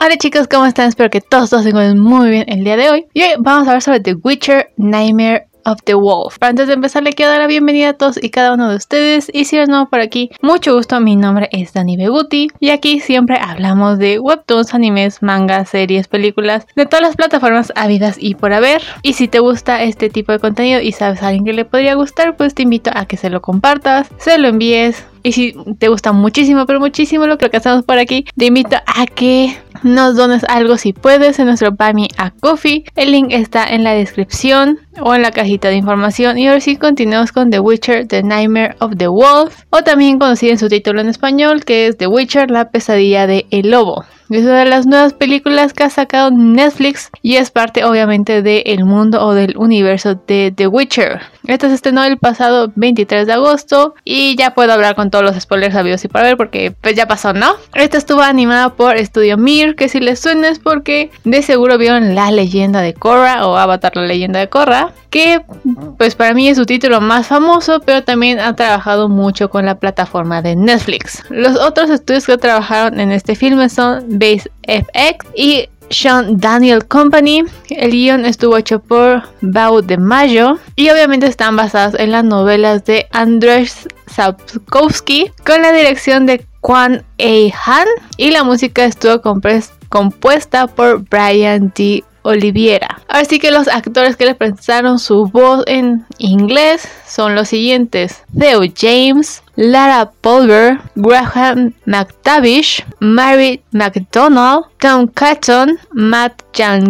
Hola chicos, ¿cómo están? Espero que todos, todos se encuentren muy bien el día de hoy. Y hoy vamos a hablar sobre The Witcher Nightmare of the Wolf. Pero antes de empezar, le quiero dar la bienvenida a todos y cada uno de ustedes. Y si eres nuevo por aquí, mucho gusto. Mi nombre es Dani Beguti. Y aquí siempre hablamos de webtoons, animes, mangas, series, películas, de todas las plataformas habidas y por haber. Y si te gusta este tipo de contenido y sabes a alguien que le podría gustar, pues te invito a que se lo compartas, se lo envíes. Y si te gusta muchísimo, pero muchísimo lo que hacemos por aquí, te invito a que nos dones algo si puedes en nuestro Buy a Coffee. El link está en la descripción o en la cajita de información. Y ahora sí continuamos con The Witcher, The Nightmare of the Wolf, o también conocido en su título en español, que es The Witcher, la pesadilla de el lobo. Es una de las nuevas películas que ha sacado Netflix y es parte obviamente del mundo o del universo de The Witcher. Esta se estrenó el pasado 23 de agosto y ya puedo hablar con todos los spoilers sabidos y para ver porque pues ya pasó, ¿no? Esta estuvo animada por Studio Mir, que si les suena es porque de seguro vieron La leyenda de Korra o Avatar la leyenda de Korra, que pues para mí es su título más famoso, pero también ha trabajado mucho con la plataforma de Netflix. Los otros estudios que trabajaron en este filme son Base FX y Sean Daniel Company. El guion estuvo hecho por Bau de Mayo y obviamente están basadas en las novelas de Andrzej Sapkowski con la dirección de Kwan A. Han y la música estuvo compuesta por Brian D. Oliviera. Así que los actores que le prestaron su voz en inglés son los siguientes: Theo James, Lara Pulver, Graham McTavish, Mary McDonald, Tom Catton, Matt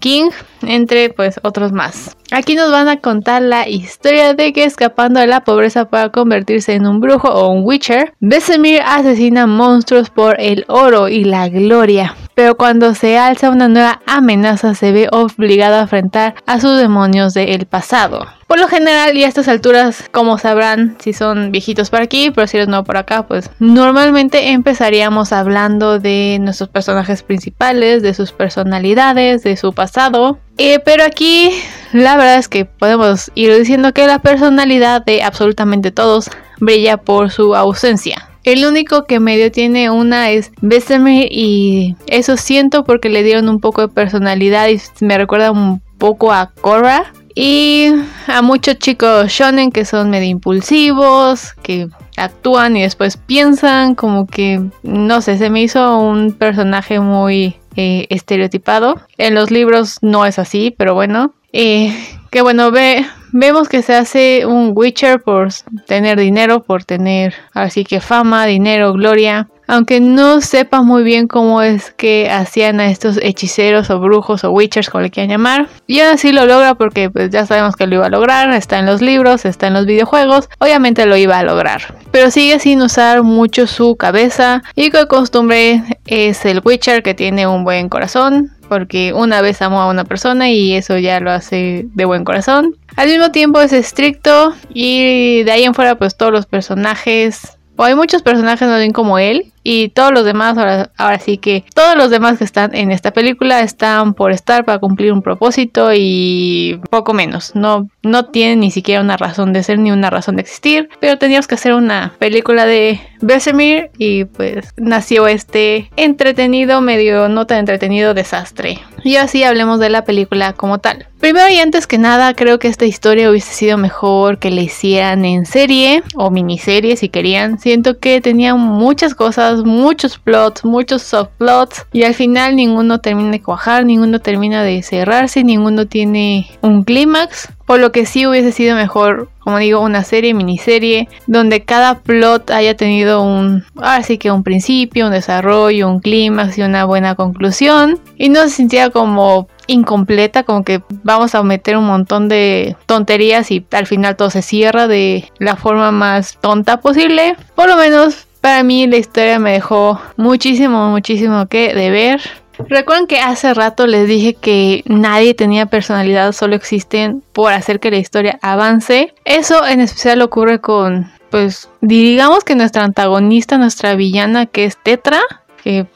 King, entre pues otros más. Aquí nos van a contar la historia de que escapando de la pobreza para convertirse en un brujo o un witcher, Besemir asesina monstruos por el oro y la gloria. Pero cuando se alza una nueva amenaza se ve obligado a enfrentar a sus demonios del pasado. Por lo general y a estas alturas, como sabrán si son viejitos por aquí, pero si eres nuevo por acá, pues normalmente empezaríamos hablando de nuestros personajes principales, de sus personalidades, de su pasado. Eh, pero aquí la verdad es que podemos ir diciendo que la personalidad de absolutamente todos brilla por su ausencia. El único que medio tiene una es Bessemer y eso siento porque le dieron un poco de personalidad y me recuerda un poco a Korra y a muchos chicos shonen que son medio impulsivos, que actúan y después piensan, como que, no sé, se me hizo un personaje muy eh, estereotipado. En los libros no es así, pero bueno. Eh, que bueno, ve, vemos que se hace un Witcher por tener dinero, por tener así que fama, dinero, gloria aunque no sepa muy bien cómo es que hacían a estos hechiceros o brujos o witchers, como le quieran llamar. Y aún así lo logra porque pues ya sabemos que lo iba a lograr, está en los libros, está en los videojuegos, obviamente lo iba a lograr. Pero sigue sin usar mucho su cabeza y de costumbre es el witcher que tiene un buen corazón, porque una vez amó a una persona y eso ya lo hace de buen corazón. Al mismo tiempo es estricto y de ahí en fuera pues todos los personajes o hay muchos personajes no ven como él y todos los demás, ahora, ahora sí que todos los demás que están en esta película están por estar para cumplir un propósito y poco menos. No, no tienen ni siquiera una razón de ser ni una razón de existir. Pero teníamos que hacer una película de Besemir y pues nació este entretenido, medio no tan entretenido desastre. Y así hablemos de la película como tal. Primero y antes que nada, creo que esta historia hubiese sido mejor que la hicieran en serie o miniserie si querían. Siento que tenía muchas cosas muchos plots, muchos subplots y al final ninguno termina de cuajar, ninguno termina de cerrarse, ninguno tiene un clímax. Por lo que sí hubiese sido mejor, como digo, una serie, miniserie, donde cada plot haya tenido un, ahora sí que un principio, un desarrollo, un clímax y una buena conclusión. Y no se sintiera como incompleta, como que vamos a meter un montón de tonterías y al final todo se cierra de la forma más tonta posible. Por lo menos para mí la historia me dejó muchísimo, muchísimo que de ver. Recuerden que hace rato les dije que nadie tenía personalidad, solo existen por hacer que la historia avance. Eso en especial ocurre con, pues, digamos que nuestra antagonista, nuestra villana que es Tetra, que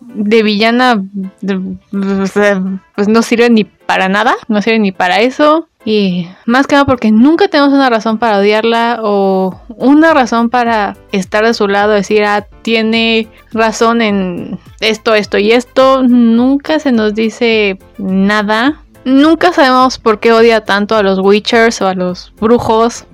de villana pues no sirve ni para nada, no sirve ni para eso. Y más que nada porque nunca tenemos una razón para odiarla o una razón para estar de su lado, decir, ah, tiene razón en esto, esto y esto. Nunca se nos dice nada. Nunca sabemos por qué odia tanto a los Witchers o a los brujos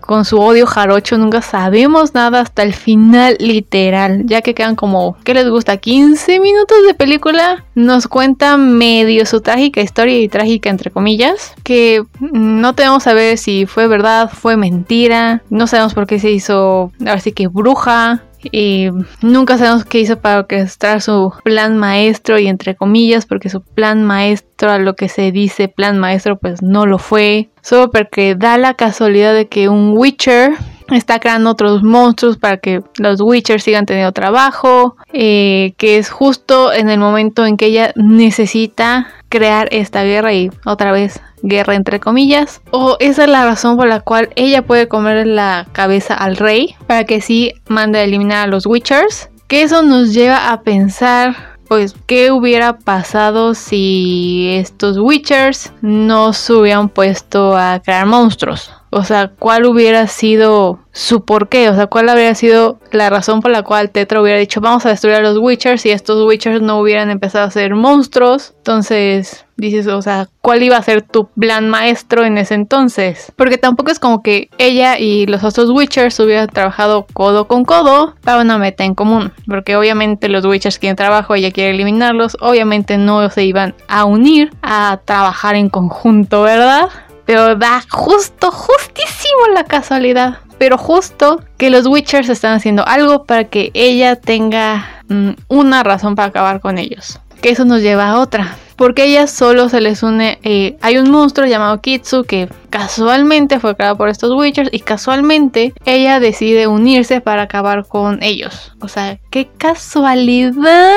con su odio jarocho nunca sabemos nada hasta el final literal, ya que quedan como, ¿qué les gusta? 15 minutos de película, nos cuenta medio su trágica historia y trágica entre comillas, que no tenemos saber si fue verdad, fue mentira, no sabemos por qué se hizo, ahora sí que bruja, y nunca sabemos qué hizo para orquestar su plan maestro y entre comillas porque su plan maestro a lo que se dice plan maestro pues no lo fue. Solo porque da la casualidad de que un Witcher está creando otros monstruos para que los Witchers sigan teniendo trabajo, eh, que es justo en el momento en que ella necesita crear esta guerra y otra vez guerra entre comillas. O esa es la razón por la cual ella puede comer la cabeza al rey para que sí mande a eliminar a los Witchers. Que eso nos lleva a pensar pues qué hubiera pasado si estos Witchers no se hubieran puesto a crear monstruos. O sea, ¿cuál hubiera sido su porqué? O sea, ¿cuál habría sido la razón por la cual Tetra hubiera dicho vamos a destruir a los Witchers y estos Witchers no hubieran empezado a ser monstruos? Entonces, dices, o sea, ¿cuál iba a ser tu plan maestro en ese entonces? Porque tampoco es como que ella y los otros Witchers hubieran trabajado codo con codo para una meta en común. Porque obviamente los Witchers quieren trabajo, ella quiere eliminarlos, obviamente no se iban a unir a trabajar en conjunto, ¿verdad? Pero da justo, justísimo la casualidad. Pero justo que los Witchers están haciendo algo para que ella tenga mm, una razón para acabar con ellos. Que eso nos lleva a otra porque ella solo se les une. Eh, hay un monstruo llamado Kitsu que casualmente fue creado por estos Witchers y casualmente ella decide unirse para acabar con ellos. O sea, qué casualidad.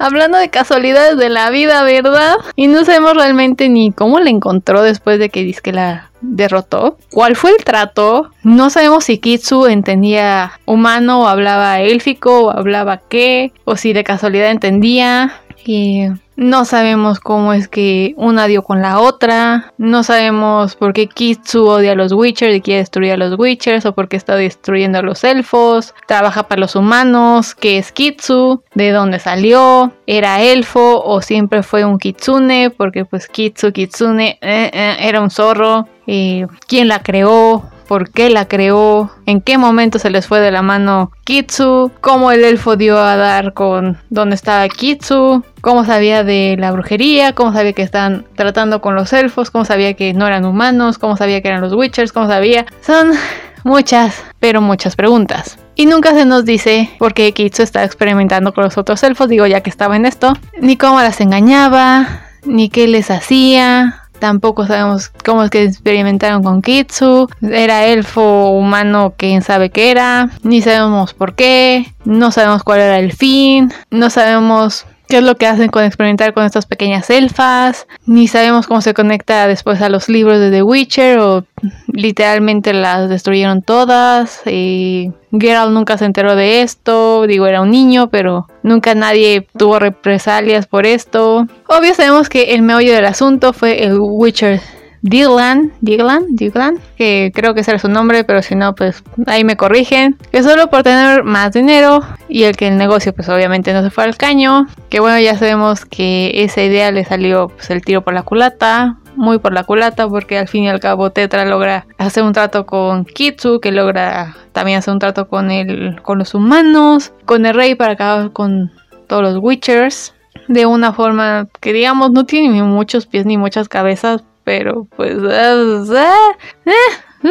Hablando de casualidades de la vida, ¿verdad? Y no sabemos realmente ni cómo la encontró después de que dice que la derrotó. ¿Cuál fue el trato? No sabemos si Kitsu entendía humano o hablaba élfico o hablaba qué, o si de casualidad entendía. Y no sabemos cómo es que una dio con la otra. No sabemos por qué Kitsu odia a los Witchers y quiere destruir a los Witchers. O por qué está destruyendo a los elfos. Trabaja para los humanos. ¿Qué es Kitsu? ¿De dónde salió? ¿Era elfo o siempre fue un Kitsune? Porque pues Kitsu, Kitsune, eh, eh, era un zorro. Eh, ¿Quién la creó? Por qué la creó, en qué momento se les fue de la mano Kitsu, cómo el elfo dio a dar con dónde estaba Kitsu, cómo sabía de la brujería, cómo sabía que están tratando con los elfos, cómo sabía que no eran humanos, cómo sabía que eran los Witchers, cómo sabía. Son muchas, pero muchas preguntas. Y nunca se nos dice por qué Kitsu estaba experimentando con los otros elfos, digo ya que estaba en esto, ni cómo las engañaba, ni qué les hacía, Tampoco sabemos cómo es que experimentaron con Kitsu. Era elfo humano, quién sabe qué era. Ni sabemos por qué. No sabemos cuál era el fin. No sabemos qué es lo que hacen con experimentar con estas pequeñas elfas, ni sabemos cómo se conecta después a los libros de The Witcher o literalmente las destruyeron todas y Geralt nunca se enteró de esto, digo era un niño, pero nunca nadie tuvo represalias por esto. Obvio sabemos que el meollo del asunto fue el Witcher Dylan, Dylan, Dylan, que creo que ese era su nombre, pero si no, pues ahí me corrigen. Que solo por tener más dinero y el que el negocio, pues obviamente no se fue al caño. Que bueno, ya sabemos que esa idea le salió pues, el tiro por la culata, muy por la culata, porque al fin y al cabo Tetra logra hacer un trato con Kitsu, que logra también hacer un trato con, el, con los humanos, con el rey para acabar con todos los Witchers de una forma que digamos no tiene ni muchos pies ni muchas cabezas, pero pues... Ah, eh, eh,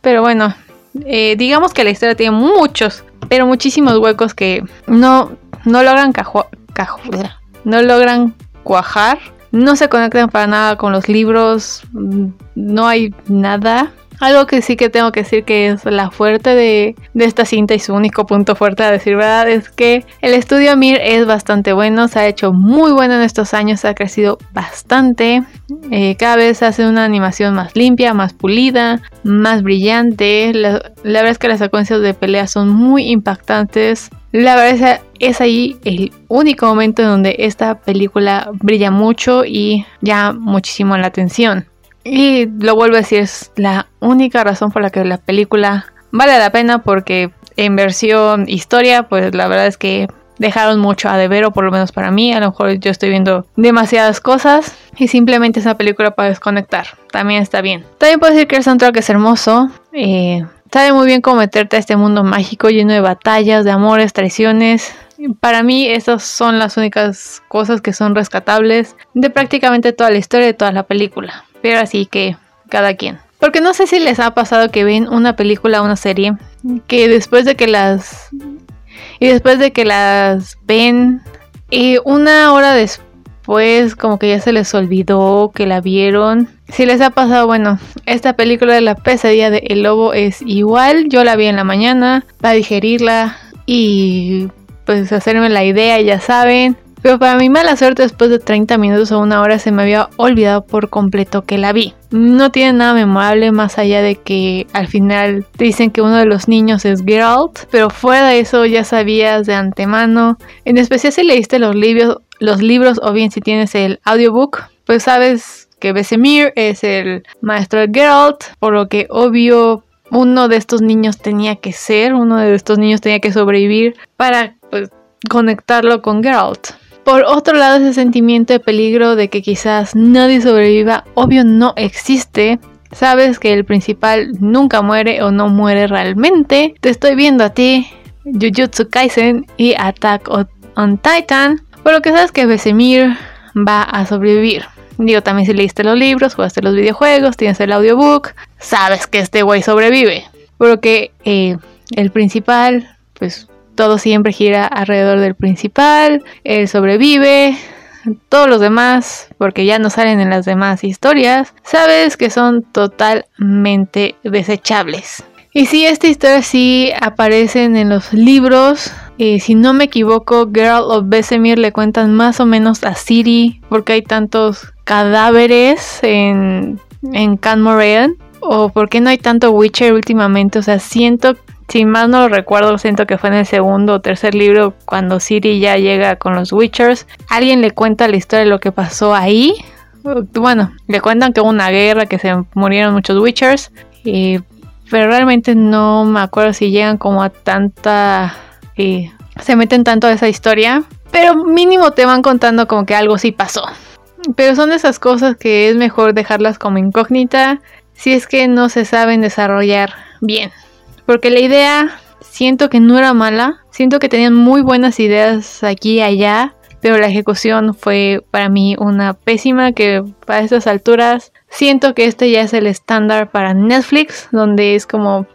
pero bueno, eh, digamos que la historia tiene muchos, pero muchísimos huecos que no, no logran no logran cuajar, no se conectan para nada con los libros, no hay nada algo que sí que tengo que decir que es la fuerte de, esta cinta y su único punto fuerte a decir verdad es que el estudio Mir es bastante bueno, se ha hecho muy bueno en estos años, ha crecido bastante. Eh, cada vez hace una animación más limpia, más pulida, más brillante. La, la verdad es que las secuencias de pelea son muy impactantes. La verdad es ahí el único momento en donde esta película brilla mucho y llama muchísimo la atención. Y lo vuelvo a decir, es la única razón por la que la película vale la pena porque en versión historia, pues la verdad es que dejaron mucho a deber, o por lo menos para mí. A lo mejor yo estoy viendo demasiadas cosas y simplemente esa película para desconectar. También está bien. También puedo decir que el soundtrack es hermoso. Eh, sabe muy bien cómo meterte a este mundo mágico lleno de batallas, de amores, traiciones. Para mí esas son las únicas cosas que son rescatables de prácticamente toda la historia de toda la película. Pero así que cada quien. Porque no sé si les ha pasado que ven una película o una serie que después de que las y después de que las ven, y una hora después, como que ya se les olvidó que la vieron. Si les ha pasado, bueno, esta película de la pesadilla de El Lobo es igual. Yo la vi en la mañana para digerirla y pues hacerme la idea, ya saben. Pero para mi mala suerte, después de 30 minutos o una hora se me había olvidado por completo que la vi. No tiene nada memorable más allá de que al final dicen que uno de los niños es Geralt, pero fuera de eso ya sabías de antemano. En especial si leíste los libros, los libros o bien si tienes el audiobook, pues sabes que Besemir es el maestro de Geralt, por lo que obvio uno de estos niños tenía que ser, uno de estos niños tenía que sobrevivir para pues, conectarlo con Geralt. Por otro lado, ese sentimiento de peligro de que quizás nadie sobreviva, obvio no existe. Sabes que el principal nunca muere o no muere realmente. Te estoy viendo a ti, Jujutsu Kaisen y Attack on Titan. Por lo que sabes que Besemir va a sobrevivir. Digo, también si leíste los libros, jugaste los videojuegos, tienes el audiobook, sabes que este güey sobrevive. Por lo que eh, el principal, pues todo siempre gira alrededor del principal, él sobrevive, todos los demás, porque ya no salen en las demás historias, sabes que son totalmente desechables. Y si esta historia sí aparecen en los libros. Si no me equivoco, Girl of Besemir le cuentan más o menos a Siri porque hay tantos cadáveres en, en Can Moraine. O porque no hay tanto Witcher últimamente. O sea, siento si más no lo recuerdo, siento que fue en el segundo o tercer libro cuando Siri ya llega con los Witchers. Alguien le cuenta la historia de lo que pasó ahí. Bueno, le cuentan que hubo una guerra, que se murieron muchos Witchers. pero realmente no me acuerdo si llegan como a tanta... se meten tanto a esa historia. Pero mínimo te van contando como que algo sí pasó. Pero son esas cosas que es mejor dejarlas como incógnita si es que no se saben desarrollar bien. Porque la idea siento que no era mala, siento que tenían muy buenas ideas aquí y allá, pero la ejecución fue para mí una pésima que para estas alturas siento que este ya es el estándar para Netflix, donde es como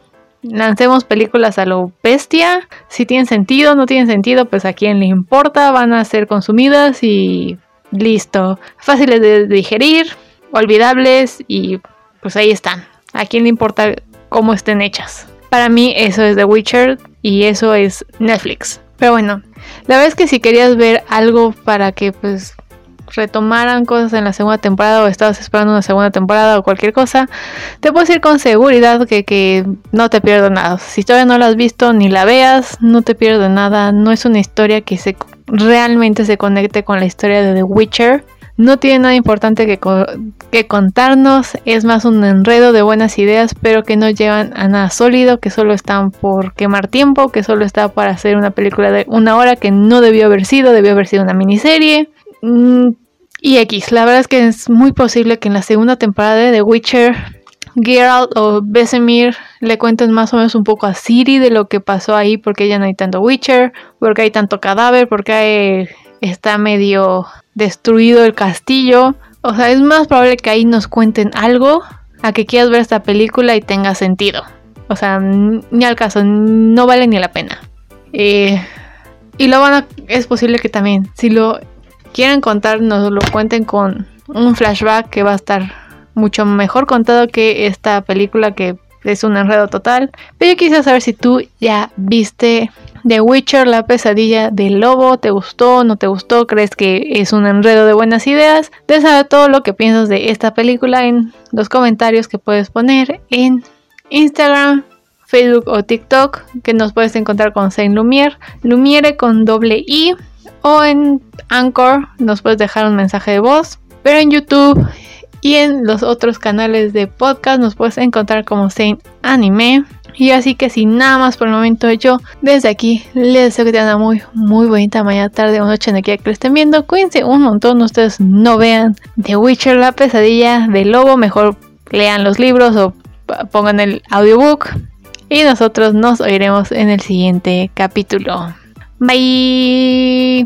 lancemos películas a lo bestia, si tienen sentido, no tienen sentido, pues a quién le importa, van a ser consumidas y listo, fáciles de digerir, olvidables y pues ahí están, a quién le importa cómo estén hechas. Para mí eso es The Witcher y eso es Netflix. Pero bueno, la verdad es que si querías ver algo para que pues retomaran cosas en la segunda temporada o estabas esperando una segunda temporada o cualquier cosa, te puedo decir con seguridad que, que no te pierdo nada. Si todavía no la has visto ni la veas, no te pierdo nada. No es una historia que se realmente se conecte con la historia de The Witcher no tiene nada importante que, contarnos, es más un enredo de buenas ideas, pero que no llevan a nada sólido, que solo están por quemar tiempo, que solo está para hacer una película de una hora que no debió haber sido, debió haber sido una miniserie. Mm, y X, la verdad es que es muy posible que en la segunda temporada de The Witcher Geralt o Besemir le cuenten más o menos un poco a Siri de lo que pasó ahí, porque ya no hay tanto Witcher, porque hay tanto cadáver, porque hay, está medio destruido el castillo. O sea, es más probable que ahí nos cuenten algo a que quieras ver esta película y tenga sentido. O sea, ni al caso, no vale ni la pena. Eh, y lo van a, es posible que también, si lo quieren contar, nos lo cuenten con un flashback que va a estar mucho mejor contado que esta película que es un enredo total. Pero yo quisiera saber si tú ya viste The Witcher, la pesadilla del lobo, ¿te gustó? ¿No te gustó? ¿Crees que es un enredo de buenas ideas? De saber todo lo que piensas de esta película en los comentarios que puedes poner en Instagram, Facebook o TikTok, que nos puedes encontrar con Saint Lumiere, Lumiere con doble I, o en Anchor nos puedes dejar un mensaje de voz, pero en YouTube Y en los otros canales de podcast nos puedes encontrar como Saint Anime. Y así que sin nada más por el momento yo desde aquí les deseo que tengan una muy muy bonita mañana, tarde o noche en aquí que lo estén viendo. Cuídense un montón, ustedes no vean The Witcher, la pesadilla del lobo, mejor lean los libros o pongan el audiobook. Y nosotros nos oiremos en el siguiente capítulo. Bye.